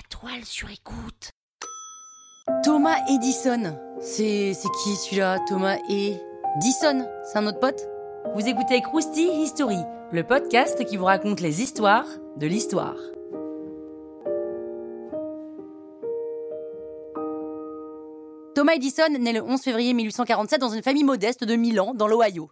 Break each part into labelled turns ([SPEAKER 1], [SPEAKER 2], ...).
[SPEAKER 1] La toile sur écoute.
[SPEAKER 2] Thomas Edison. C'est c'est qui celui-là Thomas Edison? C'est un autre pote? Vous écoutez Krusty History, le podcast qui vous raconte les histoires de l'histoire. Thomas Edison naît le 11 février 1847 dans une famille modeste de Milan, dans l'Ohio.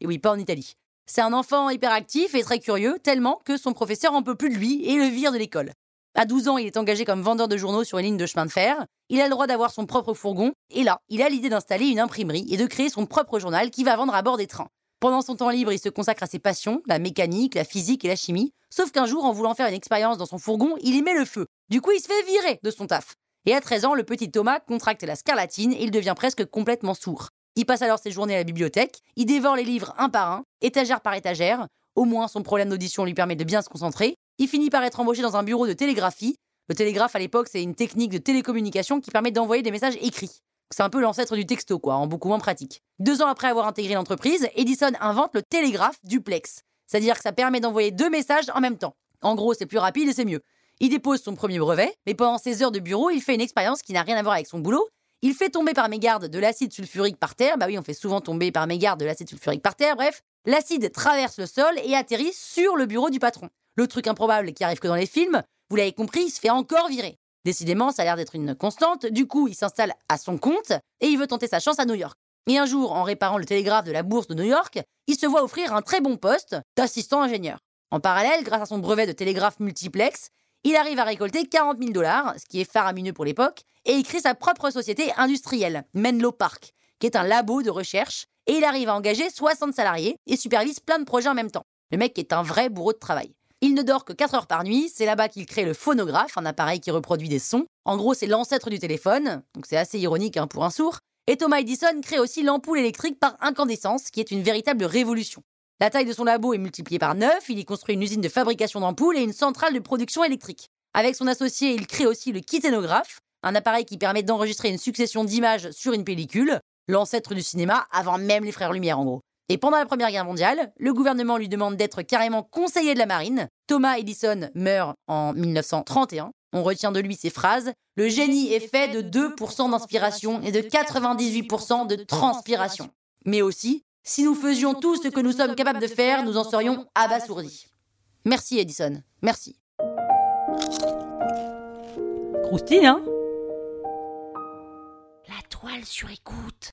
[SPEAKER 2] et oui, pas en Italie. C'est un enfant hyperactif et très curieux, tellement que son professeur en peut plus de lui et le vire de l'école. À 12 ans, il est engagé comme vendeur de journaux sur une ligne de chemin de fer. Il a le droit d'avoir son propre fourgon. Et là, il a l'idée d'installer une imprimerie et de créer son propre journal qui va vendre à bord des trains. Pendant son temps libre, il se consacre à ses passions, la mécanique, la physique et la chimie. Sauf qu'un jour, en voulant faire une expérience dans son fourgon, il y met le feu. Du coup, il se fait virer de son taf. Et à 13 ans, le petit Thomas contracte la scarlatine et il devient presque complètement sourd. Il passe alors ses journées à la bibliothèque, il dévore les livres un par un, étagère par étagère. Au moins, son problème d'audition lui permet de bien se concentrer. Il finit par être embauché dans un bureau de télégraphie. Le télégraphe, à l'époque, c'est une technique de télécommunication qui permet d'envoyer des messages écrits. C'est un peu l'ancêtre du texto, quoi, en beaucoup moins pratique. Deux ans après avoir intégré l'entreprise, Edison invente le télégraphe duplex. C'est-à-dire que ça permet d'envoyer deux messages en même temps. En gros, c'est plus rapide et c'est mieux. Il dépose son premier brevet, mais pendant ses heures de bureau, il fait une expérience qui n'a rien à voir avec son boulot. Il fait tomber par mégarde de l'acide sulfurique par terre. Bah oui, on fait souvent tomber par mégarde de l'acide sulfurique par terre. Bref, l'acide traverse le sol et atterrit sur le bureau du patron. Le truc improbable qui arrive que dans les films, vous l'avez compris, il se fait encore virer. Décidément, ça a l'air d'être une constante. Du coup, il s'installe à son compte et il veut tenter sa chance à New York. Et un jour, en réparant le télégraphe de la bourse de New York, il se voit offrir un très bon poste d'assistant ingénieur. En parallèle, grâce à son brevet de télégraphe multiplex, il arrive à récolter 40 000 dollars, ce qui est faramineux pour l'époque, et il crée sa propre société industrielle, Menlo Park, qui est un labo de recherche, et il arrive à engager 60 salariés et supervise plein de projets en même temps. Le mec est un vrai bourreau de travail. Il ne dort que 4 heures par nuit, c'est là-bas qu'il crée le phonographe, un appareil qui reproduit des sons. En gros, c'est l'ancêtre du téléphone, donc c'est assez ironique hein, pour un sourd. Et Thomas Edison crée aussi l'ampoule électrique par incandescence, qui est une véritable révolution. La taille de son labo est multipliée par 9, il y construit une usine de fabrication d'ampoules et une centrale de production électrique. Avec son associé, il crée aussi le kiténographe, un appareil qui permet d'enregistrer une succession d'images sur une pellicule, l'ancêtre du cinéma avant même les frères Lumière en gros. Et pendant la Première Guerre mondiale, le gouvernement lui demande d'être carrément conseiller de la marine. Thomas Edison meurt en 1931. On retient de lui ces phrases Le génie est fait de 2% d'inspiration et de 98% de transpiration. Mais aussi si nous faisions tout ce que nous sommes capables de faire, nous en serions abasourdis. Merci Edison, merci. Croustille, hein?
[SPEAKER 1] La toile sur écoute.